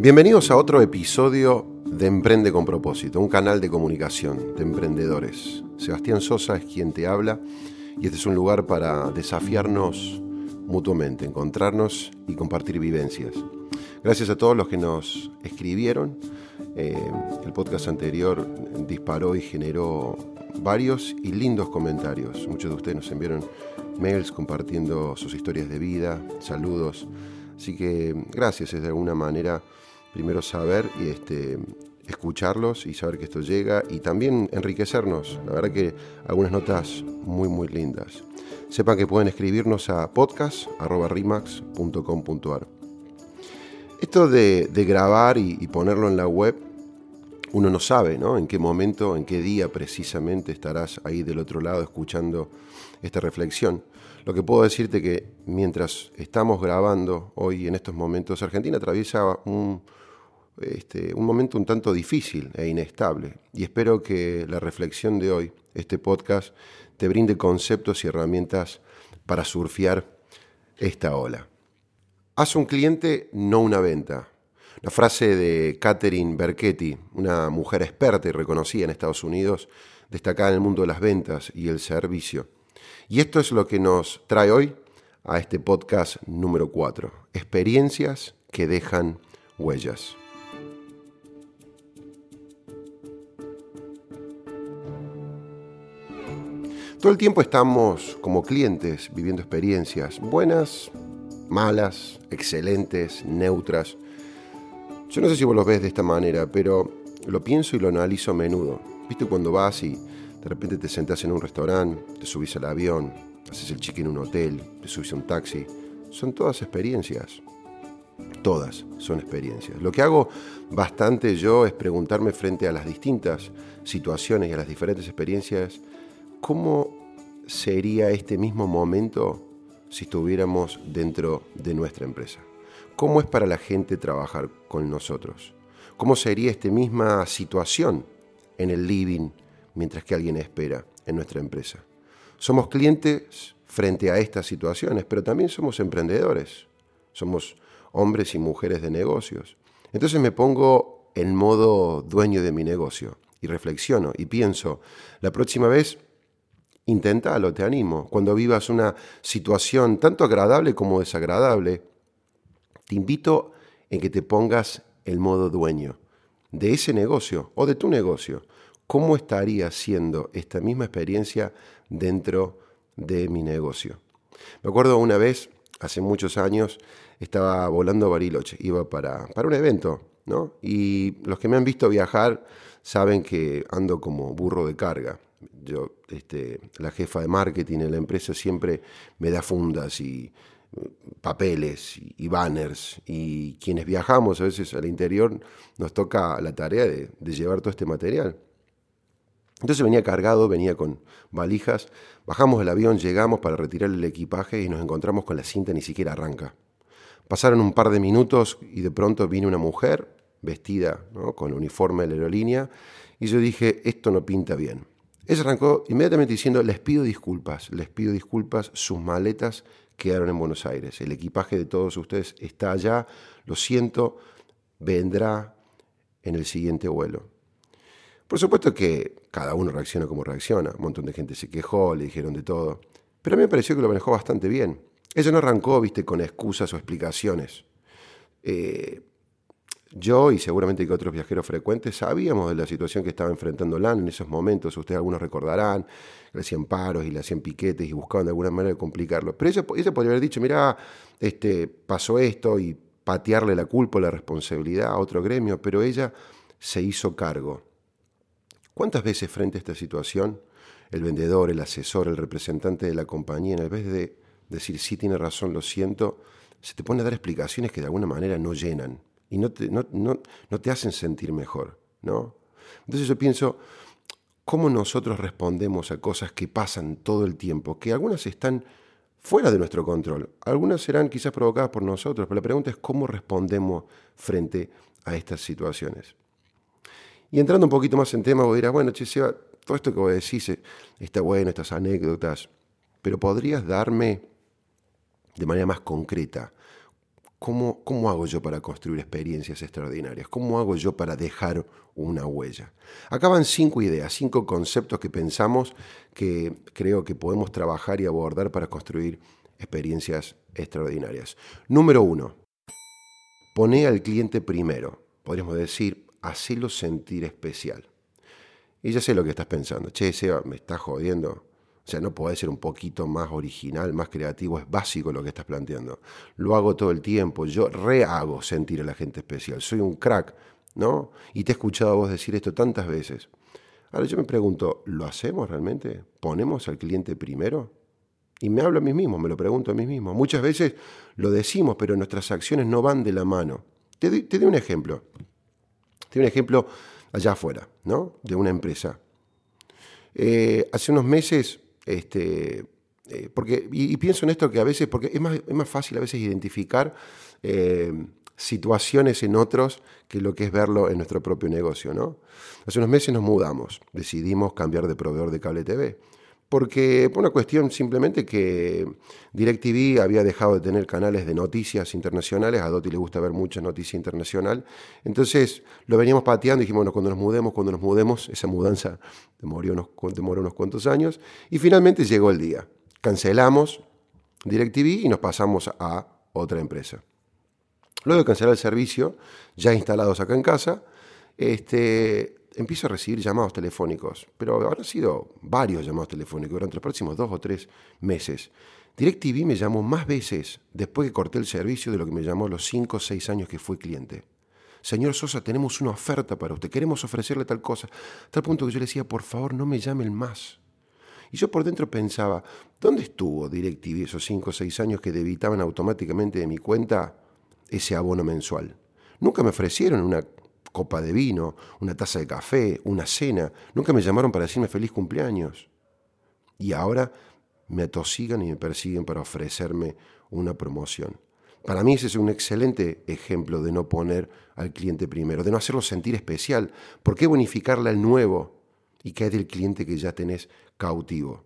Bienvenidos a otro episodio de Emprende con propósito, un canal de comunicación de emprendedores. Sebastián Sosa es quien te habla y este es un lugar para desafiarnos mutuamente, encontrarnos y compartir vivencias. Gracias a todos los que nos escribieron. Eh, el podcast anterior disparó y generó varios y lindos comentarios. Muchos de ustedes nos enviaron mails compartiendo sus historias de vida, saludos. Así que gracias, es de alguna manera primero saber y este, escucharlos y saber que esto llega y también enriquecernos. La verdad que algunas notas muy muy lindas. Sepan que pueden escribirnos a podcast.rimax.com.ar. Esto de, grabar y, ponerlo en la web, uno no sabe ¿no? en qué momento, en qué día precisamente estarás ahí del otro lado escuchando esta reflexión. Lo que puedo decirte que mientras estamos grabando hoy en estos momentos, Argentina atraviesa un, este, un momento un tanto difícil e inestable. Y espero que la reflexión de hoy, este podcast, te brinde conceptos y herramientas para surfear esta ola. Haz un cliente, no una venta. La frase de Catherine Berchetti, una mujer experta y reconocida en Estados Unidos, destacada en el mundo de las ventas y el servicio. Y esto es lo que nos trae hoy a este podcast número 4, experiencias que dejan huellas. Todo el tiempo estamos como clientes viviendo experiencias buenas, malas, excelentes, neutras. Yo no sé si vos lo ves de esta manera, pero lo pienso y lo analizo a menudo. ¿Viste cuando vas y de repente te sentás en un restaurante, te subís al avión, haces el check en un hotel, te subís a un taxi? Son todas experiencias. Todas son experiencias. Lo que hago bastante yo es preguntarme frente a las distintas situaciones y a las diferentes experiencias ¿cómo sería este mismo momento si estuviéramos dentro de nuestra empresa? ¿Cómo es para la gente trabajar con nosotros? ¿Cómo sería esta misma situación en el living mientras que alguien espera en nuestra empresa? Somos clientes frente a estas situaciones, pero también somos emprendedores. Somos hombres y mujeres de negocios. Entonces me pongo en modo dueño de mi negocio y reflexiono y pienso, la próxima vez Inténtalo, te animo. Cuando vivas una situación tanto agradable como desagradable, te invito en que te pongas el modo dueño de ese negocio o de tu negocio. ¿Cómo estaría siendo esta misma experiencia dentro de mi negocio? Me acuerdo una vez, hace muchos años, estaba volando a Bariloche, iba para, para un evento, ¿no? Y los que me han visto viajar saben que ando como burro de carga yo, este, la jefa de marketing en la empresa siempre me da fundas y mm, papeles y, banners y quienes viajamos a veces al interior nos toca la tarea de, llevar todo este material. Entonces venía cargado, venía con valijas, bajamos del avión, llegamos para retirar el equipaje y nos encontramos con la cinta ni siquiera arranca. Pasaron un par de minutos y de pronto vino una mujer vestida ¿no? con uniforme de la aerolínea y yo dije, esto no pinta bien. Ella arrancó inmediatamente diciendo, les pido disculpas, les pido disculpas, sus maletas quedaron en Buenos Aires, el equipaje de todos ustedes está allá, lo siento, vendrá en el siguiente vuelo. Por supuesto que cada uno reacciona como reacciona, un montón de gente se quejó, le dijeron de todo, pero a mí me pareció que lo manejó bastante bien. Ella no arrancó, viste, con excusas o explicaciones. Eh, yo y seguramente que otros viajeros frecuentes sabíamos de la situación que estaba enfrentando LAN en esos momentos. Ustedes algunos recordarán, le hacían paros y le hacían piquetes y buscaban de alguna manera complicarlo. Pero ella, podría haber dicho, mira, este, pasó esto y patearle la culpa o la responsabilidad a otro gremio, pero ella se hizo cargo. ¿Cuántas veces frente a esta situación el vendedor, el asesor, el representante de la compañía, en vez de decir sí tiene razón, lo siento, se te pone a dar explicaciones que de alguna manera no llenan? Y no te, no, te hacen sentir mejor, ¿no? Entonces yo pienso, ¿cómo nosotros respondemos a cosas que pasan todo el tiempo, que algunas están fuera de nuestro control, algunas serán quizás provocadas por nosotros, pero la pregunta es cómo respondemos frente a estas situaciones. Y entrando un poquito más en tema, vos dirás, bueno, che, todo esto que vos decís eh, está bueno, estas anécdotas, pero podrías darme de manera más concreta ¿Cómo, ¿Cómo hago yo para construir experiencias extraordinarias? ¿Cómo hago yo para dejar una huella? Acaban cinco ideas, cinco conceptos que pensamos que creo que podemos trabajar y abordar para construir experiencias extraordinarias. Número uno, pone al cliente primero. Podríamos decir, hacelo sentir especial. Y ya sé lo que estás pensando. Che, Seba, me estás jodiendo. O sea, no puede ser un poquito más original, más creativo, es básico lo que estás planteando. Lo hago todo el tiempo, yo rehago sentir a la gente especial, soy un crack, ¿no? Y te he escuchado a vos decir esto tantas veces. Ahora yo me pregunto, ¿lo hacemos realmente? ¿Ponemos al cliente primero? Y me hablo a mí mismo, me lo pregunto a mí mismo. Muchas veces lo decimos, pero nuestras acciones no van de la mano. Te, doy un ejemplo. Te doy un ejemplo allá afuera, ¿no? De una empresa. Eh, hace unos meses este, eh, porque, y, pienso en esto que a veces, porque es más, es más fácil a veces identificar eh, situaciones en otros que lo que es verlo en nuestro propio negocio. ¿no? Hace unos meses nos mudamos, decidimos cambiar de proveedor de cable TV porque por una cuestión simplemente que DirecTV había dejado de tener canales de noticias internacionales, a Dotti le gusta ver mucha noticia internacional, entonces lo veníamos pateando y dijimos, bueno, cuando nos mudemos, cuando nos mudemos, esa mudanza demoró unos, demoró unos cuantos años, y finalmente llegó el día. Cancelamos DirecTV y nos pasamos a otra empresa. Luego de cancelar el servicio, ya instalados acá en casa, este, empiezo a recibir llamados telefónicos, pero habrán sido varios llamados telefónicos durante los próximos dos o tres meses. DirecTV me llamó más veces después que corté el servicio de lo que me llamó los cinco o seis años que fui cliente. Señor Sosa, tenemos una oferta para usted, queremos ofrecerle tal cosa. Tal punto que yo le decía, por favor, no me llamen más. Y yo por dentro pensaba, ¿dónde estuvo DirecTV esos cinco o seis años que debitaban automáticamente de mi cuenta ese abono mensual? Nunca me ofrecieron una copa de vino, una taza de café, una cena. Nunca me llamaron para decirme feliz cumpleaños. Y ahora me atosigan y me persiguen para ofrecerme una promoción. Para mí ese es un excelente ejemplo de no poner al cliente primero, de no hacerlo sentir especial. ¿Por qué bonificarle al nuevo y que es del cliente que ya tenés cautivo?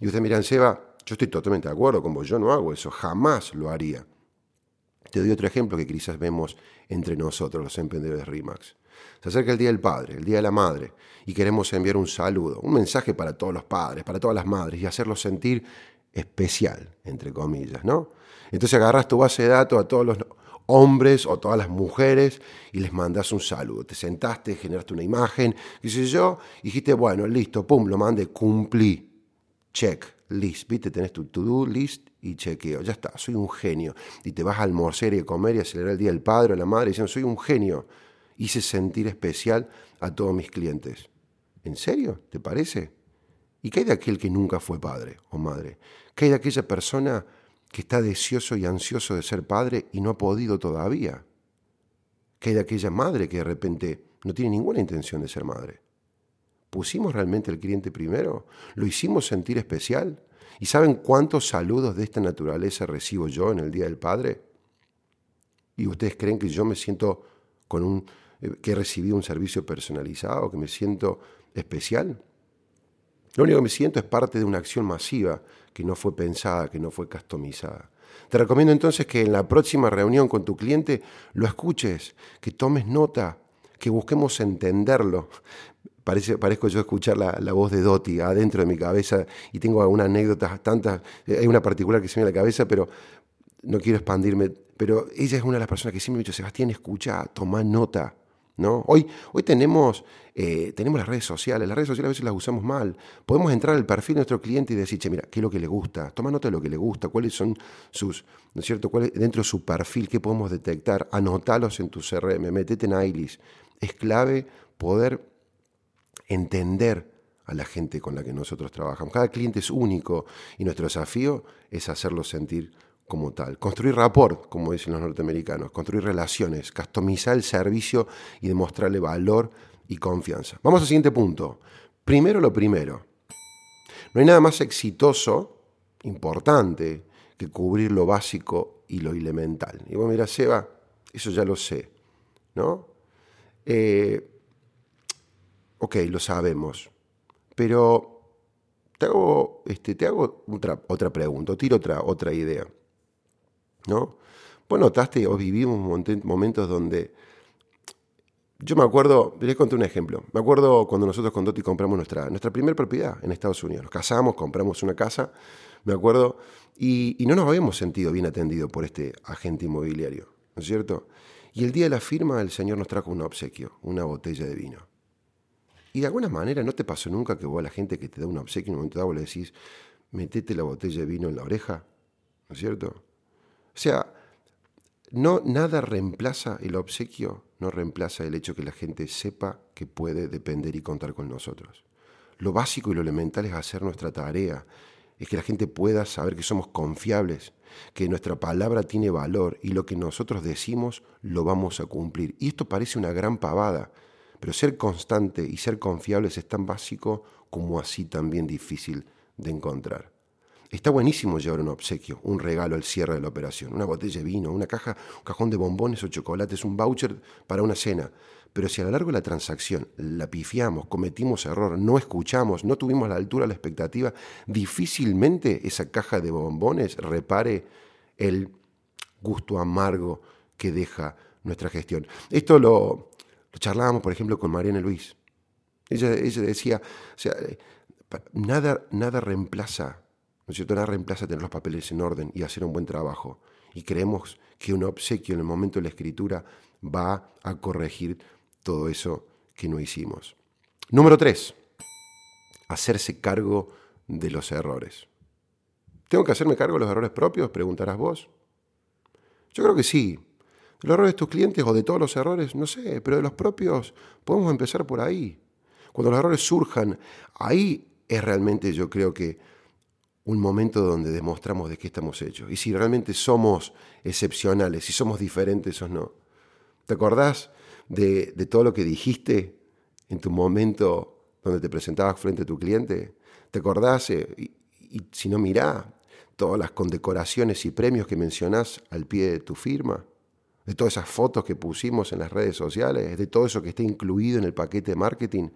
Y usted miran, Seba, yo estoy totalmente de acuerdo con vos, yo no hago eso, jamás lo haría. Te doy otro ejemplo que quizás vemos entre nosotros, los emprendedores RIMAX. Se acerca el Día del Padre, el Día de la Madre, y queremos enviar un saludo, un mensaje para todos los padres, para todas las madres, y hacerlos sentir especial, entre comillas, ¿no? Entonces agarras tu base de datos a todos los hombres o todas las mujeres y les mandas un saludo. Te sentaste, generaste una imagen, qué sé yo, y dijiste, bueno, listo, pum, lo mandé, cumplí, check, list, ¿viste? Tenés tu to-do list y chequeo, ya está, soy un genio. Y te vas a almorzar y a comer y a celebrar el Día del Padre o la Madre diciendo, soy un genio. Hice sentir especial a todos mis clientes. ¿En serio? ¿Te parece? ¿Y qué hay de aquel que nunca fue padre o madre? ¿Qué hay de aquella persona que está deseoso y ansioso de ser padre y no ha podido todavía? ¿Qué hay de aquella madre que de repente no tiene ninguna intención de ser madre? ¿Pusimos realmente al cliente primero? ¿Lo hicimos sentir especial? ¿Y saben cuántos saludos de esta naturaleza recibo yo en el Día del Padre? ¿Y ustedes creen que yo me siento con un eh, que he recibido un servicio personalizado, que me siento especial? Lo único que me siento es parte de una acción masiva que no fue pensada, que no fue customizada. Te recomiendo entonces que en la próxima reunión con tu cliente lo escuches, que tomes nota, que busquemos entenderlo. Parece, parezco yo escuchar la, voz de Doti adentro de mi cabeza y tengo algunas anécdotas, tantas, eh, hay una particular que se me viene a la cabeza, pero no quiero expandirme. Pero ella es una de las personas que siempre me ha dicho, Sebastián, escucha, toma nota. ¿No? Hoy, hoy tenemos, eh, tenemos las redes sociales, las redes sociales a veces las usamos mal. Podemos entrar al perfil de nuestro cliente y decir, che, mira, ¿qué es lo que le gusta? Toma nota de lo que le gusta, cuáles son sus, ¿no es cierto? ¿Cuál dentro de su perfil, qué podemos detectar? Anotalos en tu CRM, metete en ILIS. Es clave poder entender a la gente con la que nosotros trabajamos. Cada cliente es único y nuestro desafío es hacerlo sentir como tal. Construir rapport, como dicen los norteamericanos, construir relaciones, customizar el servicio y demostrarle valor y confianza. Vamos al siguiente punto. Primero lo primero. No hay nada más exitoso, importante, que cubrir lo básico y lo elemental. Y vos mira, Seba, eso ya lo sé, ¿no? Eh, ok, lo sabemos, pero te hago, este, te hago otra, otra pregunta, tiro otra, otra idea. ¿no? vos notaste o vivimos momentos donde... Yo me acuerdo, les conté un ejemplo. Me acuerdo cuando nosotros con Doti compramos nuestra, nuestra primera propiedad en Estados Unidos. Nos casamos, compramos una casa, me acuerdo, y, y no nos habíamos sentido bien atendidos por este agente inmobiliario, ¿no es cierto? Y el día de la firma el Señor nos trajo un obsequio, una botella de vino. Y de alguna manera no te pasó nunca que vos a la gente que te da un obsequio en un momento dado le decís, metete la botella de vino en la oreja, ¿no es cierto? O sea, no, nada reemplaza el obsequio, no reemplaza el hecho que la gente sepa que puede depender y contar con nosotros. Lo básico y lo elemental es hacer nuestra tarea, es que la gente pueda saber que somos confiables, que nuestra palabra tiene valor y lo que nosotros decimos lo vamos a cumplir. Y esto parece una gran pavada, pero ser constante y ser confiables es tan básico como así también difícil de encontrar. Está buenísimo llevar un obsequio, un regalo al cierre de la operación, una botella de vino, una caja, un cajón de bombones o chocolates, un voucher para una cena. Pero si a lo largo de la transacción la pifiamos, cometimos error, no escuchamos, no tuvimos la altura, la expectativa, difícilmente esa caja de bombones repare el gusto amargo que deja nuestra gestión. Esto lo, charlábamos, por ejemplo, con Mariana Luis. Ella, ella decía, sea, nada, nada reemplaza, ¿no es cierto? Nada reemplaza tener los papeles en orden y hacer un buen trabajo. Y creemos que un obsequio en el momento de la escritura va a corregir todo eso que no hicimos. Número tres, hacerse cargo de los errores. ¿Tengo que hacerme cargo de los errores propios? Preguntarás vos. Yo creo que sí. Los errores de tus clientes o de todos los errores, no sé, pero de los propios podemos empezar por ahí. Cuando los errores surjan, ahí es realmente yo creo que un momento donde demostramos de qué estamos hechos y si realmente somos excepcionales, si somos diferentes o no. ¿Te acordás de, todo lo que dijiste en tu momento donde te presentabas frente a tu cliente? ¿Te acordás? Eh, y, si no, mirá todas las condecoraciones y premios que mencionás al pie de tu firma, de todas esas fotos que pusimos en las redes sociales, de todo eso que está incluido en el paquete de marketing.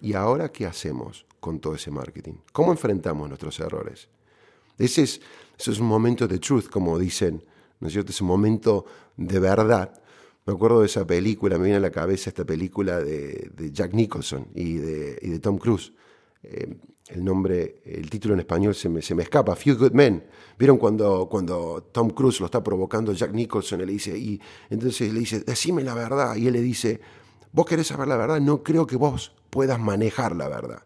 ¿Y ahora qué hacemos con todo ese marketing? ¿Cómo enfrentamos nuestros errores? Ese es, es un momento de truth, como dicen, ¿no es cierto? Es un momento de verdad me acuerdo de esa película, me viene a la cabeza esta película de, Jack Nicholson y de, Tom Cruise. Eh, el nombre, el título en español se me, se me, escapa, Few Good Men. ¿Vieron cuando, cuando Tom Cruise lo está provocando Jack Nicholson? Y le dice, y entonces le dice, decime la verdad. Y él le dice, vos querés saber la verdad, no creo que vos puedas manejar la verdad.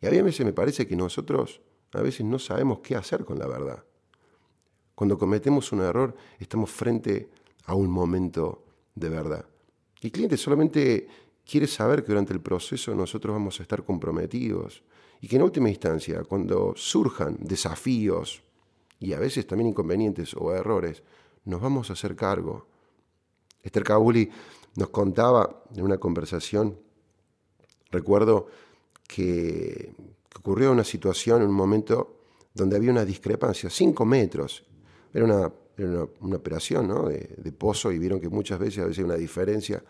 Y a veces me parece que nosotros a veces no sabemos qué hacer con la verdad. Cuando cometemos un error, estamos frente a un momento de verdad. El cliente solamente quiere saber que durante el proceso nosotros vamos a estar comprometidos y que en última instancia, cuando surjan desafíos y a veces también inconvenientes o errores, nos vamos a hacer cargo. Esther Kabuli nos contaba en una conversación, recuerdo que, ocurrió una situación, en un momento donde había una discrepancia, cinco metros, era una era una, operación de, pozo y vieron que muchas veces a veces hay una diferencia.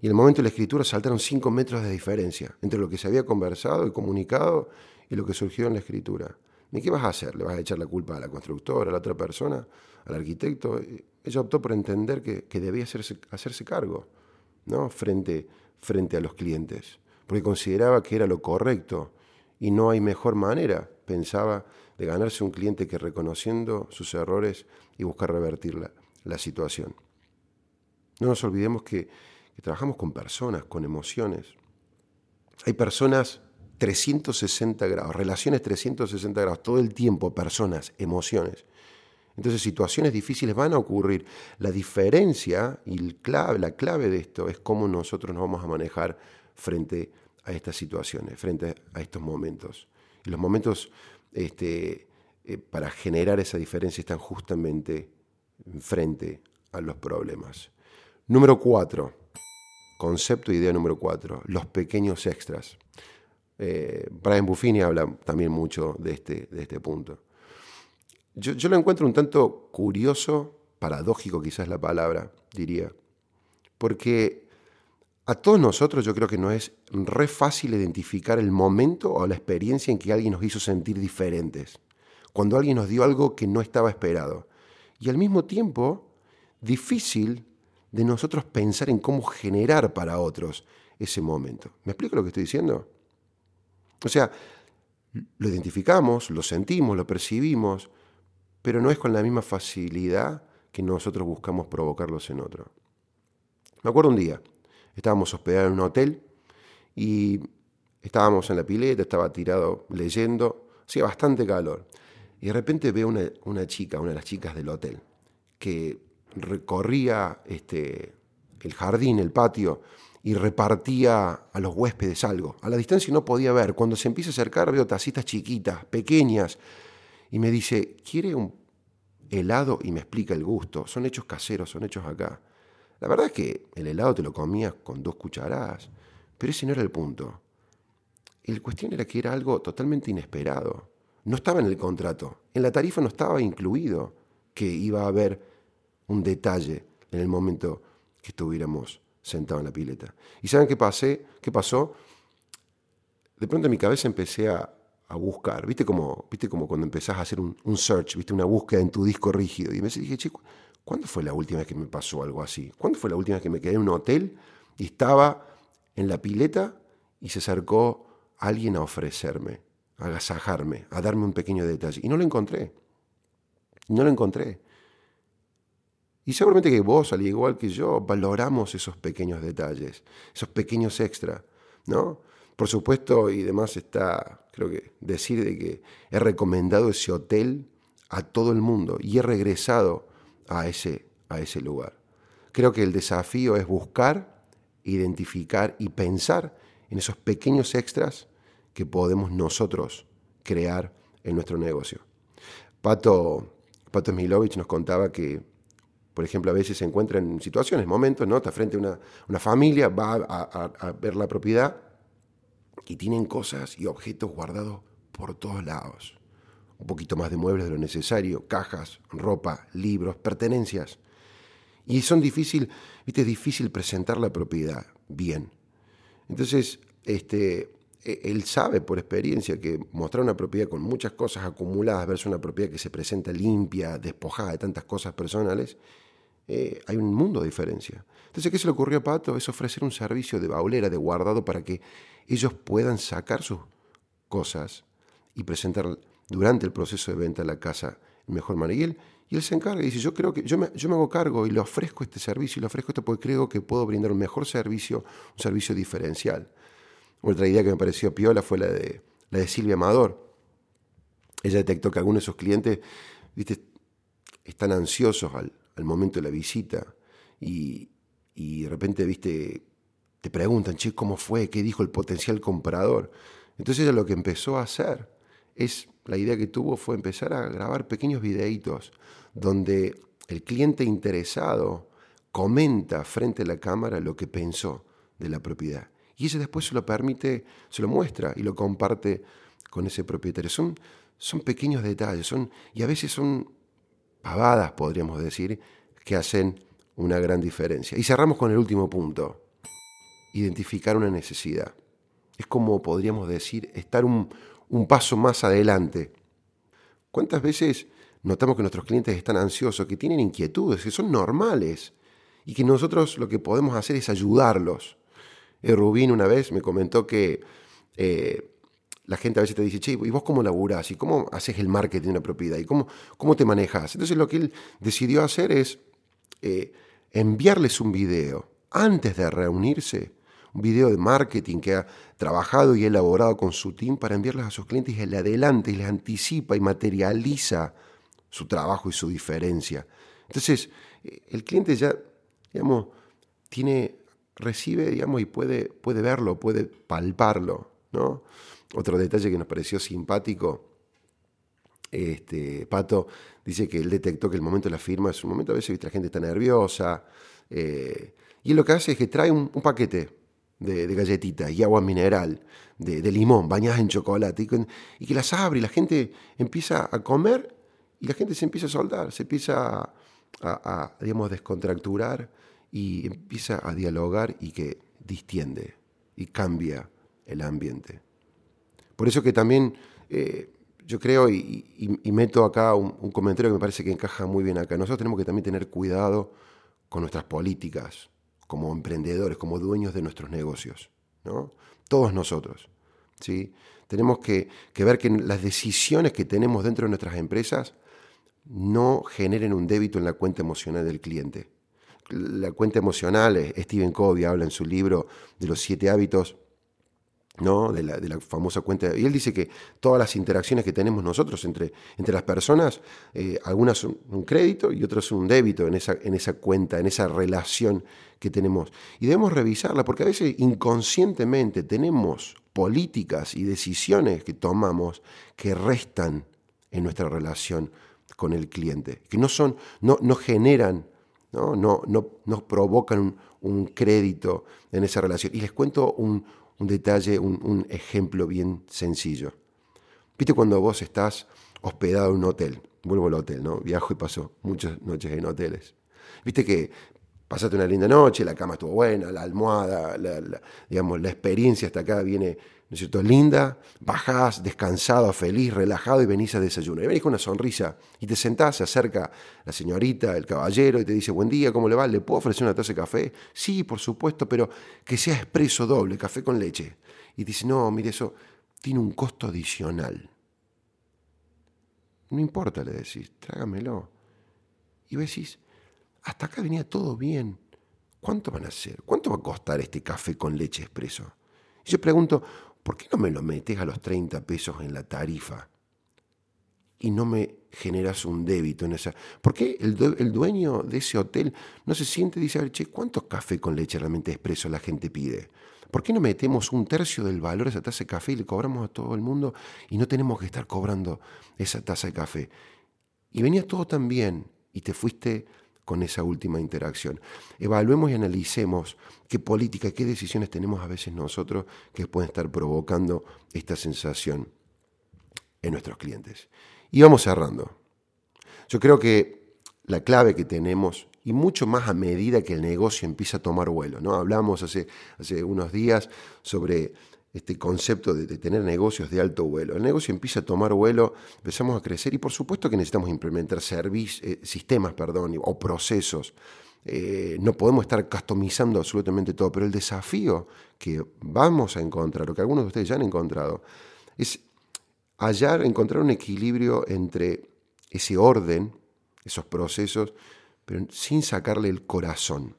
Y el momento de la escritura saltaron cinco metros de diferencia entre lo que se había conversado y comunicado y lo que surgió en la escritura. ¿Y qué vas a hacer? ¿Le vas a echar la culpa a la constructora, a la otra persona, al arquitecto? Ella optó por entender que, debía hacerse, hacerse cargo ¿no? frente, frente a los clientes, porque consideraba que era lo correcto y no hay mejor manera, pensaba, de ganarse un cliente que reconociendo sus errores y buscar revertir la, situación. No nos olvidemos que, que trabajamos con personas, con emociones. Hay personas 360 grados, relaciones 360 grados, todo el tiempo, personas, emociones. Entonces situaciones difíciles van a ocurrir. La diferencia y la clave de esto es cómo nosotros nos vamos a manejar frente a estas situaciones, frente a estos momentos. Y los momentos este, eh, para generar esa diferencia están justamente frente a los problemas. Número cuatro, concepto e idea número cuatro, los pequeños extras. Eh, Brian Buffini habla también mucho de este, de este punto. Yo, lo encuentro un tanto curioso, paradójico quizás la palabra, diría, porque a todos nosotros yo creo que no es re fácil identificar el momento o la experiencia en que alguien nos hizo sentir diferentes cuando alguien nos dio algo que no estaba esperado. Y al mismo tiempo difícil de nosotros pensar en cómo generar para otros ese momento. ¿Me explico lo que estoy diciendo? O sea, lo identificamos, lo sentimos, lo percibimos, pero no es con la misma facilidad que nosotros buscamos provocarlos en otro. Me acuerdo un día, estábamos hospedados en un hotel y estábamos en la pileta, estaba tirado leyendo, hacía bastante calor. Y de repente veo una, una chica, una de las chicas del hotel, que recorría este, el jardín, el patio, y repartía a los huéspedes algo. A la distancia no podía ver. Cuando se empieza a acercar veo tacitas chiquitas, pequeñas, y me dice, ¿quiere un helado? Y me explica el gusto. Son hechos caseros, son hechos acá. La verdad es que el helado te lo comías con dos cucharadas, pero ese no era el punto. El cuestión era que era algo totalmente inesperado. No estaba en el contrato. En la tarifa no estaba incluido que iba a haber un detalle en el momento que estuviéramos sentado en la pileta. ¿Y saben qué pasé? ¿Qué pasó? De pronto en mi cabeza empecé a, buscar, ¿viste como, ¿viste como cuando empezás a hacer un, search, ¿viste una búsqueda en tu disco rígido? Y me dije, chico, ¿cuándo fue la última vez que me pasó algo así? ¿Cuándo fue la última vez que me quedé en un hotel y estaba en la pileta y se acercó alguien a ofrecerme, a agasajarme, a darme un pequeño detalle? Y no lo encontré. No lo encontré. Y seguramente que vos, al igual que yo, valoramos esos pequeños detalles, esos pequeños extra, ¿no? Por supuesto, y demás está, creo que, decir de que he recomendado ese hotel a todo el mundo y he regresado a ese, a ese lugar. Creo que el desafío es buscar, identificar y pensar en esos pequeños extras que podemos nosotros crear en nuestro negocio. Pato, Pato Smilovich nos contaba que por ejemplo, a veces se encuentra en situaciones, momentos, ¿no? Está frente a una, familia, va a, ver la propiedad y tienen cosas y objetos guardados por todos lados. Un poquito más de muebles de lo necesario, cajas, ropa, libros, pertenencias. Y son difícil, viste, es difícil presentar la propiedad bien. Entonces, este, e, él sabe por experiencia que mostrar una propiedad con muchas cosas acumuladas versus una propiedad que se presenta limpia, despojada de tantas cosas personales, eh, hay un mundo de diferencia. Entonces, ¿qué se le ocurrió a Pato? Es ofrecer un servicio de baulera, de guardado, para que ellos puedan sacar sus cosas y presentar durante el proceso de venta la casa mejor manera. Y él, se encarga y dice, yo creo que yo me, yo me hago cargo y le ofrezco este servicio y le ofrezco esto porque creo que puedo brindar un mejor servicio, un servicio diferencial. Otra idea que me pareció piola fue la de, la de Silvia Amador. Ella detectó que algunos de sus clientes están ansiosos al, al momento de la visita y, de repente, viste, te preguntan, che, ¿cómo fue? ¿Qué dijo el potencial comprador? Entonces lo que empezó a hacer es, la idea que tuvo fue empezar a grabar pequeños videitos donde el cliente interesado comenta frente a la cámara lo que pensó de la propiedad. Y ella después se lo permite, se lo muestra y lo comparte con ese propietario. Son, son pequeños detalles, son, y a veces son pavadas, podríamos decir, que hacen una gran diferencia. Y cerramos con el último punto, identificar una necesidad. Es como podríamos decir, estar un, paso más adelante. ¿Cuántas veces notamos que nuestros clientes están ansiosos, que tienen inquietudes, que son normales, y que nosotros lo que podemos hacer es ayudarlos? Eh, Rubín una vez me comentó que eh, la gente a veces te dice, che, ¿y vos cómo laburás? ¿Y cómo haces el marketing de una propiedad? ¿Y cómo, cómo te manejas? Entonces lo que él decidió hacer es eh, enviarles un video antes de reunirse, un video de marketing que ha trabajado y elaborado con su team para enviarles a sus clientes y le adelanta y les anticipa y materializa su trabajo y su diferencia. Entonces, eh, el cliente ya, digamos, tiene, recibe, digamos, y puede, puede verlo, puede palparlo, ¿no? Otro detalle que nos pareció simpático, este, Pato dice que él detectó que el momento de la firma es un momento, a veces la gente está nerviosa, eh, y él lo que hace es que trae un, paquete de, galletitas y agua mineral, de, limón, bañadas en chocolate, y, que las abre y la gente empieza a comer y la gente se empieza a soldar, se empieza a, a descontracturar y empieza a dialogar y que distiende y cambia el ambiente. Por eso que también eh, yo creo y, meto acá un, comentario que me parece que encaja muy bien acá. Nosotros tenemos que también tener cuidado con nuestras políticas, como emprendedores, como dueños de nuestros negocios. ¿no? Todos nosotros. ¿sí? Tenemos que, que ver que las decisiones que tenemos dentro de nuestras empresas no generen un débito en la cuenta emocional del cliente. La cuenta emocional, eh, Stephen Covey habla en su libro de los siete hábitos ¿no? De la, de, la, famosa cuenta. Y él dice que todas las interacciones que tenemos nosotros entre, entre las personas, eh, algunas son un crédito y otras son un débito en esa, en esa cuenta, en esa relación que tenemos. Y debemos revisarla porque a veces inconscientemente tenemos políticas y decisiones que tomamos que restan en nuestra relación con el cliente, que no son, no, no generan, no, no, no, no provocan un, un crédito en esa relación. Y les cuento un, un detalle, un, ejemplo bien sencillo. ¿Viste cuando vos estás hospedado en un hotel? Vuelvo al hotel, ¿no? Viajo y paso muchas noches en hoteles. Viste que pasaste una linda noche, la cama estuvo buena, la almohada, la, digamos, la experiencia hasta acá viene ¿no es cierto? Linda, bajás descansado, feliz, relajado y venís a desayunar. Y venís con una sonrisa y te sentás, se acerca la señorita, el caballero y te dice, buen día, ¿cómo le va? ¿Le puedo ofrecer una taza de café? Sí, por supuesto, pero que sea expreso doble, café con leche. Y dice, no, mire, eso tiene un costo adicional. No importa, le decís, trágamelo. Y vos decís, hasta acá venía todo bien. ¿Cuánto van a hacer? ¿Cuánto va a costar este café con leche expreso? Y yo pregunto, ¿por qué no me lo metes a los 30 pesos en la tarifa? Y no me generas un débito en esa. ¿Por qué el, dueño de ese hotel no se siente y dice, a ver, che, ¿cuántos café con leche realmente expreso la gente pide? ¿Por qué no metemos un tercio del valor de esa taza de café y le cobramos a todo el mundo y no tenemos que estar cobrando esa taza de café? Y venía todo tan bien y te fuiste con esa última interacción. Evaluemos y analicemos qué política, qué decisiones tenemos a veces nosotros que pueden estar provocando esta sensación en nuestros clientes. Y vamos cerrando. Yo creo que la clave que tenemos, y mucho más a medida que el negocio empieza a tomar vuelo, ¿no? Hablamos hace, hace unos días sobre este concepto de, tener negocios de alto vuelo. El negocio empieza a tomar vuelo, empezamos a crecer y por supuesto que necesitamos implementar eh, sistemas perdón, o procesos. Eh, no podemos estar customizando absolutamente todo, pero el desafío que vamos a encontrar, o que algunos de ustedes ya han encontrado, es hallar, encontrar un equilibrio entre ese orden, esos procesos, pero sin sacarle el corazón,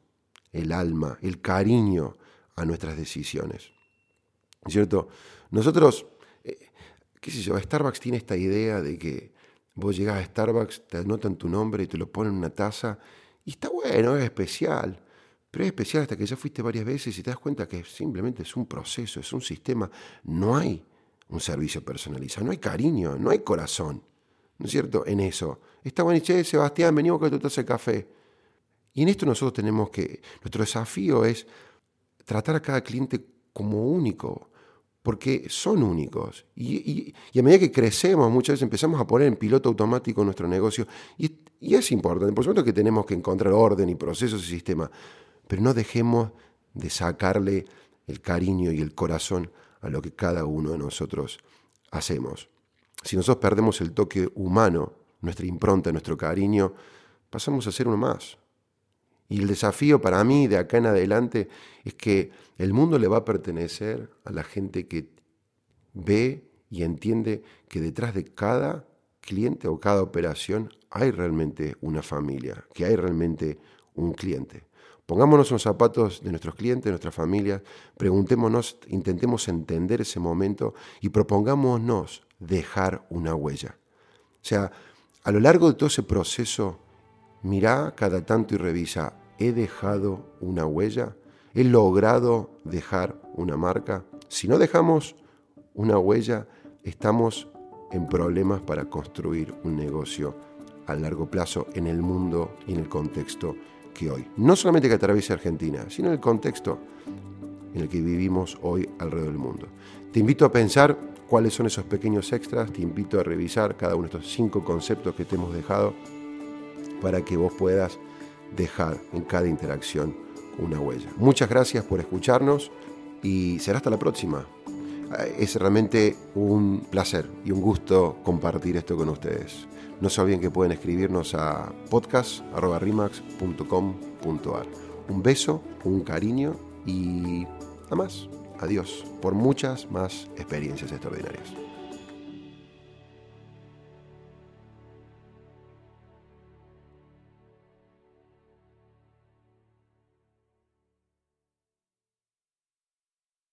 el alma, el cariño a nuestras decisiones. ¿Cierto? Nosotros, eh, qué sé yo, Starbucks tiene esta idea de que vos llegás a Starbucks, te anotan tu nombre y te lo ponen en una taza, y está bueno, es especial, pero es especial hasta que ya fuiste varias veces y te das cuenta que simplemente es un proceso, es un sistema, no hay un servicio personalizado, no hay cariño, no hay corazón, ¿no es cierto? En eso. Está bueno, che, Sebastián, venimos con tu taza de café. Y en esto nosotros tenemos que, nuestro desafío es tratar a cada cliente como único, porque son únicos. Y, a medida que crecemos, muchas veces empezamos a poner en piloto automático nuestro negocio. Y, es importante, por supuesto que tenemos que encontrar orden y procesos y sistemas, pero no dejemos de sacarle el cariño y el corazón a lo que cada uno de nosotros hacemos. Si nosotros perdemos el toque humano, nuestra impronta, nuestro cariño, pasamos a ser uno más. Y el desafío para mí de acá en adelante es que el mundo le va a pertenecer a la gente que ve y entiende que detrás de cada cliente o cada operación hay realmente una familia, que hay realmente un cliente. Pongámonos en los zapatos de nuestros clientes, de nuestras familias, preguntémonos, intentemos entender ese momento y propongámonos dejar una huella. O sea, a lo largo de todo ese proceso Mirá cada tanto y revisa, ¿he dejado una huella? ¿He logrado dejar una marca? Si no dejamos una huella, estamos en problemas para construir un negocio a largo plazo en el mundo y en el contexto que hoy. No solamente que atraviese Argentina, sino en el contexto en el que vivimos hoy alrededor del mundo. Te invito a pensar cuáles son esos pequeños extras, te invito a revisar cada uno de estos cinco conceptos que te hemos dejado para que vos puedas dejar en cada interacción una huella. Muchas gracias por escucharnos y será hasta la próxima. es realmente un placer y un gusto compartir esto con ustedes. No se olviden que pueden escribirnos a podcast.rimax.com.ar. Un beso, un cariño y nada más. Adiós por muchas más experiencias extraordinarias.